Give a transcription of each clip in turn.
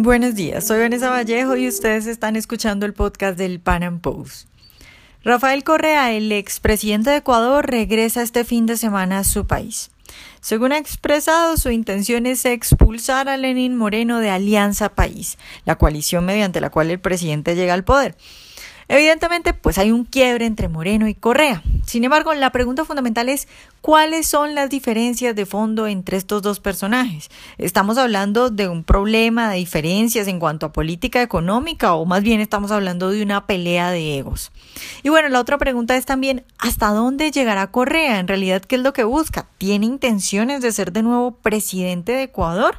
Buenos días, soy Vanessa Vallejo y ustedes están escuchando el podcast del Pan Am Post. Rafael Correa, el expresidente de Ecuador, regresa este fin de semana a su país. Según ha expresado, su intención es expulsar a Lenín Moreno de Alianza País, la coalición mediante la cual el presidente llega al poder. Evidentemente, pues hay un quiebre entre Moreno y Correa. Sin embargo, la pregunta fundamental es ¿cuáles son las diferencias de fondo entre estos dos personajes? ¿Estamos hablando de un problema de diferencias en cuanto a política económica o más bien estamos hablando de una pelea de egos? Y bueno, la otra pregunta es también ¿hasta dónde llegará Correa? En realidad, ¿qué es lo que busca? ¿Tiene intenciones de ser de nuevo presidente de Ecuador?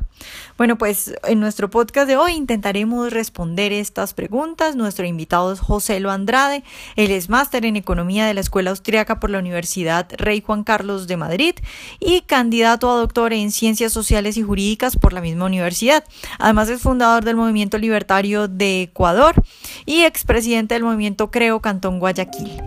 Bueno, pues en nuestro podcast de hoy intentaremos responder estas preguntas. Nuestro invitado es José Lo Andrade. Él es máster en Economía de la Escuela Austriaca por la Universidad Rey Juan Carlos de Madrid y candidato a doctor en Ciencias Sociales y Jurídicas por la misma universidad. Además es fundador del Movimiento Libertario de Ecuador y expresidente del Movimiento Creo Cantón Guayaquil.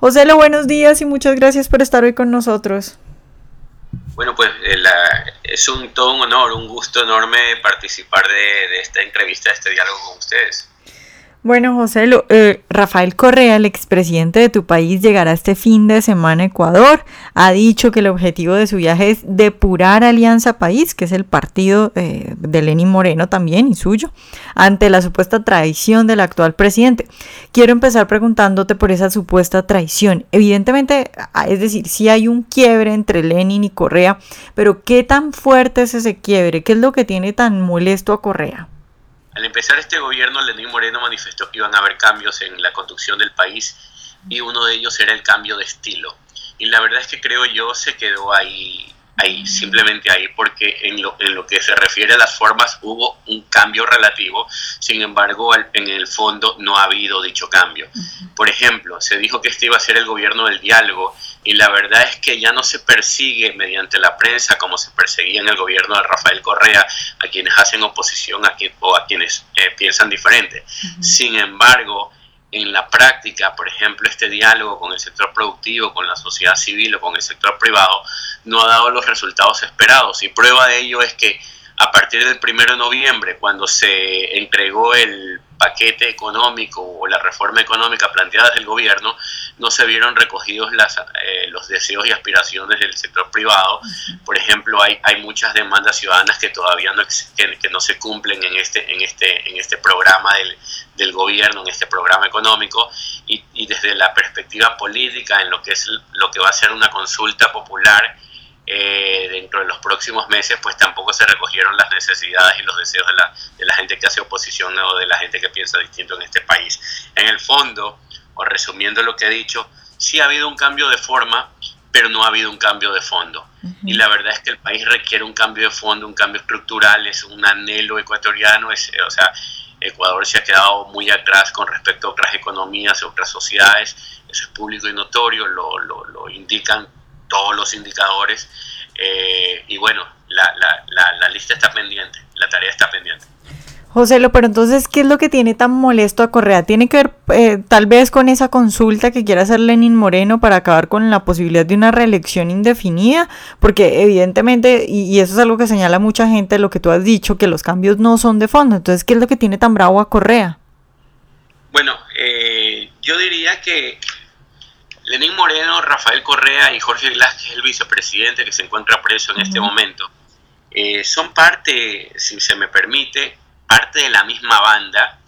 José, buenos días y muchas gracias por estar hoy con nosotros. Es un todo un honor, un gusto enorme participar de, de esta entrevista, de este diálogo con ustedes. Bueno, José, eh, Rafael Correa, el expresidente de tu país, llegará este fin de semana a Ecuador. Ha dicho que el objetivo de su viaje es depurar Alianza País, que es el partido eh, de Lenín Moreno también y suyo, ante la supuesta traición del actual presidente. Quiero empezar preguntándote por esa supuesta traición. Evidentemente, ah, es decir, sí hay un quiebre entre Lenin y Correa, pero ¿qué tan fuerte es ese quiebre? ¿Qué es lo que tiene tan molesto a Correa? Al empezar este gobierno, Lenín Moreno manifestó que iban a haber cambios en la conducción del país y uno de ellos era el cambio de estilo. Y la verdad es que creo yo se quedó ahí, ahí simplemente ahí, porque en lo, en lo que se refiere a las formas hubo un cambio relativo, sin embargo en el fondo no ha habido dicho cambio. Por ejemplo, se dijo que este iba a ser el gobierno del diálogo y la verdad es que ya no se persigue mediante la prensa como se perseguía en el gobierno de Rafael Correa a quienes hacen oposición a o a quienes eh, piensan diferente. Sin embargo, en la práctica, por ejemplo, este diálogo con el sector productivo, con la sociedad civil o con el sector privado, no ha dado los resultados esperados. Y prueba de ello es que a partir del 1 de noviembre, cuando se entregó el paquete económico o la reforma económica planteada desde el gobierno, no se vieron recogidos las, eh, los deseos y aspiraciones del sector privado. Por ejemplo, hay, hay muchas demandas ciudadanas que todavía no, que, no se cumplen en este, en este, en este programa del, del gobierno, en este programa económico, y, y desde la perspectiva política, en lo que, es, lo que va a ser una consulta popular, eh, dentro de los próximos meses, pues tampoco se recogieron las necesidades y los deseos de la, de la gente que hace oposición o de la gente que piensa distinto en este país. En el fondo, o resumiendo lo que he dicho, sí ha habido un cambio de forma, pero no ha habido un cambio de fondo. Y la verdad es que el país requiere un cambio de fondo, un cambio estructural, es un anhelo ecuatoriano, es, o sea, Ecuador se ha quedado muy atrás con respecto a otras economías, otras sociedades, eso es público y notorio, lo, lo, lo indican todos los indicadores. Eh, y bueno, la, la, la, lista está pendiente, la tarea está pendiente. José, pero entonces, ¿qué es lo que tiene tan molesto a Correa? ¿Tiene que ver eh, tal vez con esa consulta que quiere hacer Lenin Moreno para acabar con la posibilidad de una reelección indefinida? Porque evidentemente, y, eso es algo que señala mucha gente, lo que tú has dicho, que los cambios no son de fondo. Entonces, ¿qué es lo que tiene tan bravo a Correa? Bueno, eh, yo diría que Lenín Moreno, Rafael Correa y Jorge Glass, que es el vicepresidente que se encuentra preso en este momento, eh, son parte, si se me permite, parte de la misma banda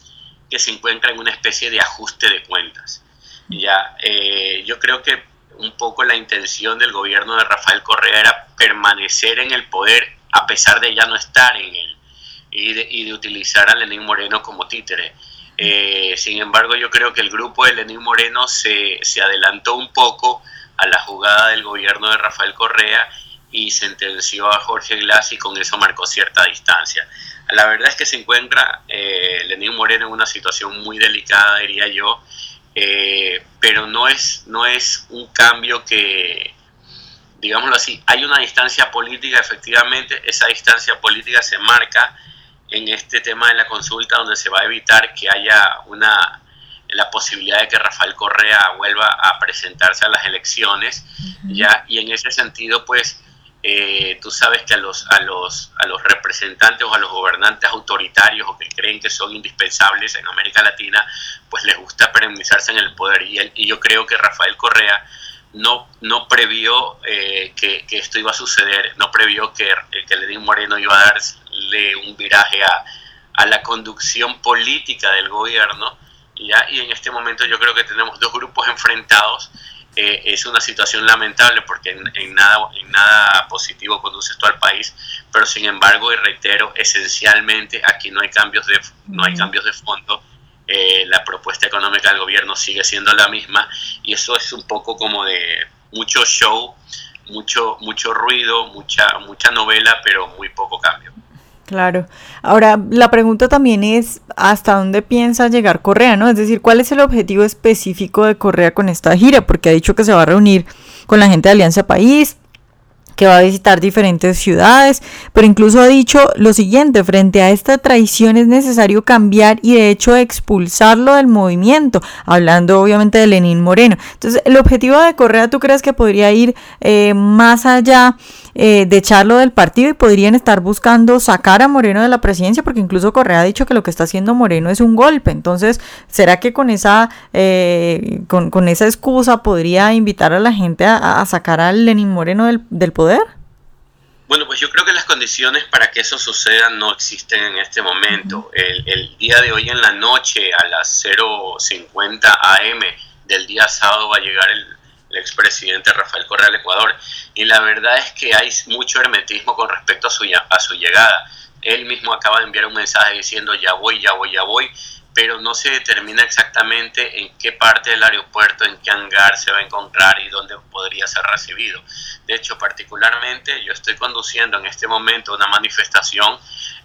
que se encuentra en una especie de ajuste de cuentas. Ya, eh, yo creo que un poco la intención del gobierno de Rafael Correa era permanecer en el poder a pesar de ya no estar en él y de, y de utilizar a Lenín Moreno como títere. Eh, sin embargo, yo creo que el grupo de Lenín Moreno se, adelantó un poco a la jugada del gobierno de Rafael Correa y sentenció a Jorge Glass y con eso marcó cierta distancia. La verdad es que se encuentra eh, Lenín Moreno en una situación muy delicada, diría yo, eh, pero no es, no es un cambio que, digámoslo así, hay una distancia política, efectivamente, esa distancia política se marca en este tema de la consulta donde se va a evitar que haya una la posibilidad de que Rafael Correa vuelva a presentarse a las elecciones, ya, y en ese sentido, pues, eh, tú sabes que a los, a, los, a los representantes o a los gobernantes autoritarios o que creen que son indispensables en América Latina, pues les gusta perennizarse en el poder. Y, y yo creo que Rafael Correa no, no previó eh, que, esto iba a suceder, no previó que, que Lenín Moreno iba a darle un viraje a, a la conducción política del gobierno. ¿ya? Y en este momento yo creo que tenemos dos grupos enfrentados eh, es una situación lamentable porque en, nada, en nada positivo conduce esto al país, pero sin embargo, y reitero, esencialmente aquí no hay cambios de, no hay cambios de fondo. Eh, la propuesta económica del gobierno sigue siendo la misma y eso es un poco como de mucho show, mucho, mucho ruido, mucha, mucha novela, pero muy poco cambio. Claro. Ahora, la pregunta también es, ¿hasta dónde piensa llegar Correa? ¿no? Es decir, ¿cuál es el objetivo específico de Correa con esta gira? Porque ha dicho que se va a reunir con la gente de Alianza País, que va a visitar diferentes ciudades, pero incluso ha dicho lo siguiente, frente a esta traición es necesario cambiar y de hecho expulsarlo del movimiento, hablando obviamente de Lenín Moreno. Entonces, el objetivo de Correa, ¿tú crees que podría ir eh, más allá eh, de echarlo del partido y podrían estar buscando sacar a Moreno de la presidencia? Porque incluso Correa ha dicho que lo que está haciendo Moreno es un golpe. Entonces, ¿será que con esa, eh, con, esa excusa podría invitar a la gente a, sacar a Lenín Moreno del, del poder? Bueno, pues yo creo que las condiciones para que eso suceda no existen en este momento. el, día de hoy en la noche, a las 0.50 am del día sábado, va a llegar el, expresidente Rafael Correa al Ecuador. Y la verdad es que hay mucho hermetismo con respecto a su, a su llegada. Él mismo acaba de enviar un mensaje diciendo ya voy, ya voy, ya voy pero no se determina exactamente en qué parte del aeropuerto, en qué hangar se va a encontrar y dónde podría ser recibido. De hecho, particularmente yo estoy conduciendo en este momento una manifestación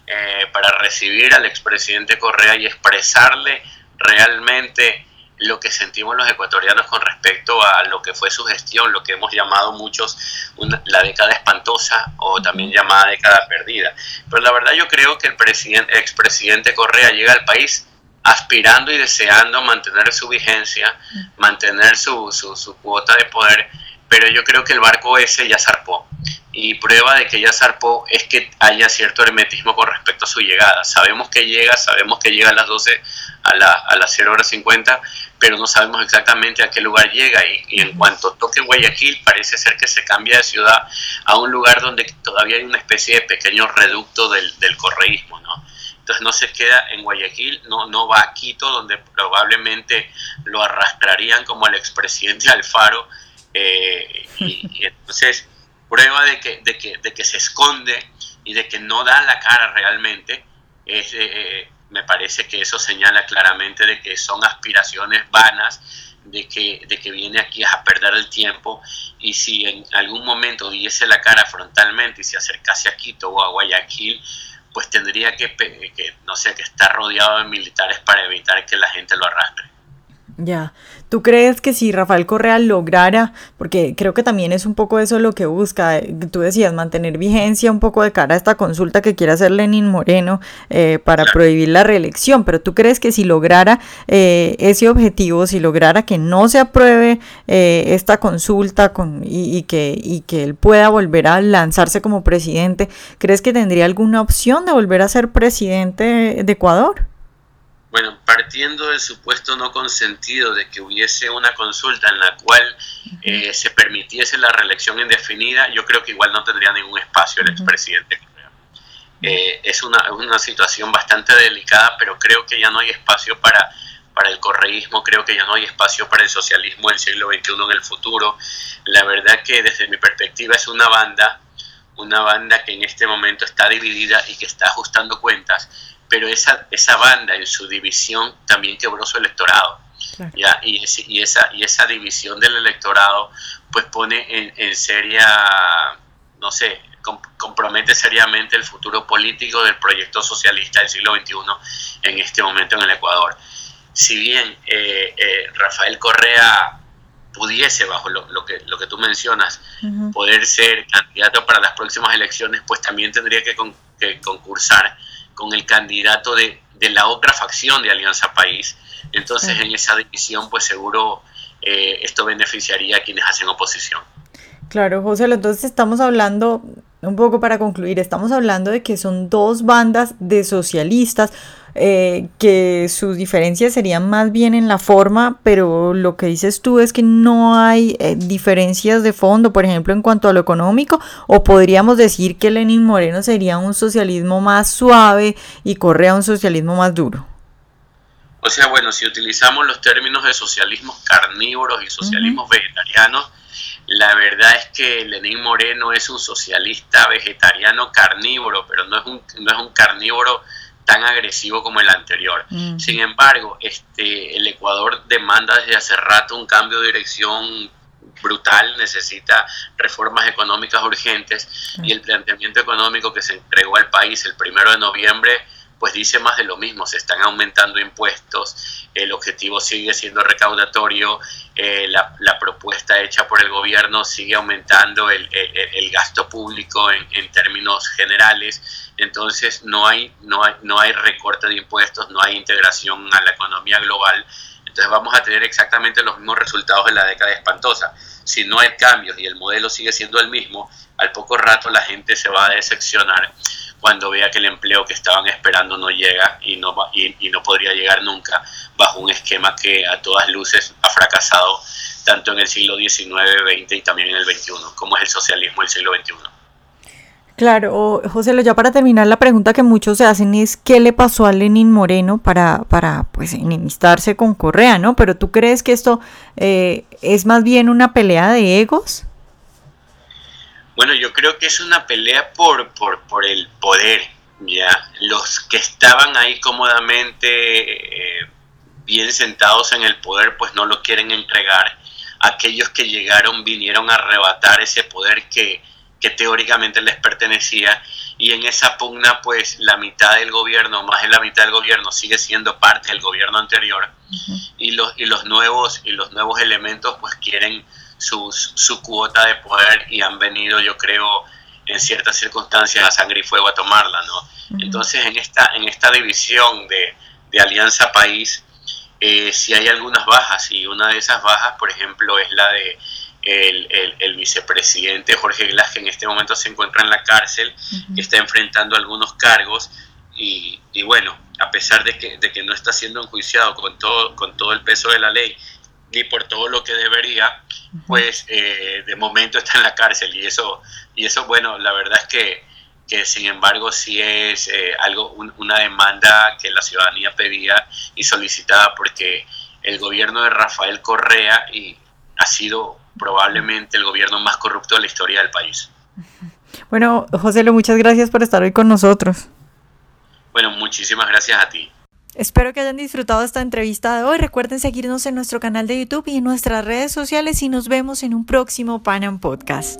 eh, para recibir al expresidente Correa y expresarle realmente lo que sentimos los ecuatorianos con respecto a lo que fue su gestión, lo que hemos llamado muchos la década espantosa o también llamada década perdida. Pero la verdad yo creo que el presidente, expresidente Correa llega al país aspirando y deseando mantener su vigencia, mantener su, su, cuota de poder, pero yo creo que el barco ese ya zarpó. Y prueba de que ya zarpó es que haya cierto hermetismo con respecto a su llegada. Sabemos que llega, sabemos que llega a las 12, a, la, a las 0 horas 50, pero no sabemos exactamente a qué lugar llega. Y, en cuanto toque Guayaquil, parece ser que se cambia de ciudad a un lugar donde todavía hay una especie de pequeño reducto del, del correísmo, ¿no? Entonces no se queda en Guayaquil, no, no va a Quito, donde probablemente lo arrastrarían como al expresidente Alfaro, eh, y, entonces prueba de que, de, que, de que se esconde y de que no da la cara realmente, es, eh, me parece que eso señala claramente de que son aspiraciones vanas, de que, de que viene aquí a perder el tiempo y si en algún momento diese la cara frontalmente y se acercase a Quito o a Guayaquil, pues tendría que, que, no sé, que estar rodeado de militares para evitar que la gente lo arrastre. Ya, ¿tú crees que si Rafael Correa lograra, porque creo que también es un poco eso lo que busca, eh, tú decías, mantener vigencia un poco de cara a esta consulta que quiere hacer Lenin Moreno eh, para prohibir la reelección, pero tú crees que si lograra eh, ese objetivo, si lograra que no se apruebe esta consulta con, y, que, y que él pueda volver a lanzarse como presidente, ¿crees que tendría alguna opción de volver a ser presidente de Ecuador? Bueno, partiendo del supuesto no consentido de que hubiese una consulta en la cual eh, se permitiese la reelección indefinida, yo creo que igual no tendría ningún espacio el expresidente. Eh, es una, una situación bastante delicada, pero creo que ya no hay espacio para, para el correísmo, creo que ya no hay espacio para el socialismo del siglo XXI en el futuro. La verdad que desde mi perspectiva es una banda, una banda que en este momento está dividida y que está ajustando cuentas pero esa, esa banda en su división también quebró su electorado. ¿ya? Y, y, esa, y esa división del electorado pues pone en, en seria, no sé, compromete seriamente el futuro político del proyecto socialista del siglo XXI en este momento en el Ecuador. Si bien eh, eh, Rafael Correa pudiese, bajo lo, lo, que, lo que tú mencionas, poder ser candidato para las próximas elecciones, pues también tendría que, que concursar con el candidato de de la otra facción de Alianza País. Entonces, en esa división, pues seguro eh, esto beneficiaría a quienes hacen oposición. Claro, José, entonces estamos hablando, un poco para concluir, estamos hablando de que son dos bandas de socialistas, eh, que sus diferencias serían más bien en la forma, pero lo que dices tú es que no hay eh, diferencias de fondo, por ejemplo, en cuanto a lo económico, o podríamos decir que Lenin Moreno sería un socialismo más suave y Correa un socialismo más duro. O sea, bueno, si utilizamos los términos de socialismos carnívoros y socialismos vegetarianos, la verdad es que Lenín Moreno es un socialista vegetariano carnívoro, pero no es un, no es un carnívoro tan agresivo como el anterior. Mm. Sin embargo, este, el Ecuador demanda desde hace rato un cambio de dirección brutal, necesita reformas económicas urgentes y el planteamiento económico que se entregó al país el primero de noviembre pues dice más de lo mismo, se están aumentando impuestos, el objetivo sigue siendo recaudatorio, eh, la, propuesta hecha por el gobierno sigue aumentando el, gasto público en, términos generales, entonces no hay, no, hay, no hay recorte de impuestos, no hay integración a la economía global, entonces vamos a tener exactamente los mismos resultados de la década espantosa. Si no hay cambios y el modelo sigue siendo el mismo, al poco rato la gente se va a decepcionar cuando vea que el empleo que estaban esperando no llega y no, y, no podría llegar nunca bajo un esquema que a todas luces ha fracasado tanto en el siglo XIX, XX y también en el XXI, como es el socialismo del siglo XXI. Claro, José, ya para terminar, la pregunta que muchos se hacen es ¿qué le pasó a Lenin Moreno para, para pues, enemistarse con Correa, no? Pero ¿tú crees que esto eh, es más bien una pelea de egos? Bueno, yo creo que es una pelea por, por, el poder, ¿ya? Los que estaban ahí cómodamente eh, bien sentados en el poder, pues no lo quieren entregar. Aquellos que llegaron vinieron a arrebatar ese poder que, teóricamente les pertenecía y en esa pugna pues la mitad del gobierno, más de la mitad del gobierno sigue siendo parte del gobierno anterior y, los, y, los nuevos, y los nuevos elementos pues quieren su cuota de poder y han venido, yo creo, en ciertas circunstancias a sangre y fuego a tomarla, ¿no? Entonces, en esta, en esta división de, Alianza País, eh, si hay algunas bajas, y una de esas bajas, por ejemplo, es la de el, vicepresidente Jorge Glass, que en este momento se encuentra en la cárcel, que está enfrentando algunos cargos, y, y, bueno, a pesar de que, de que no está siendo enjuiciado con todo, con todo el peso de la ley, ni por todo lo que debería, pues eh, de momento está en la cárcel y eso, y eso bueno, la verdad es que, que sin embargo sí es eh, algo, una demanda que la ciudadanía pedía y solicitaba porque el gobierno de Rafael Correa y ha sido probablemente el gobierno más corrupto de la historia del país. Bueno, José, muchas gracias por estar hoy con nosotros. Bueno, muchísimas gracias a ti. Espero que hayan disfrutado esta entrevista de hoy. Recuerden seguirnos en nuestro canal de YouTube y en nuestras redes sociales y nos vemos en un próximo Panam Podcast.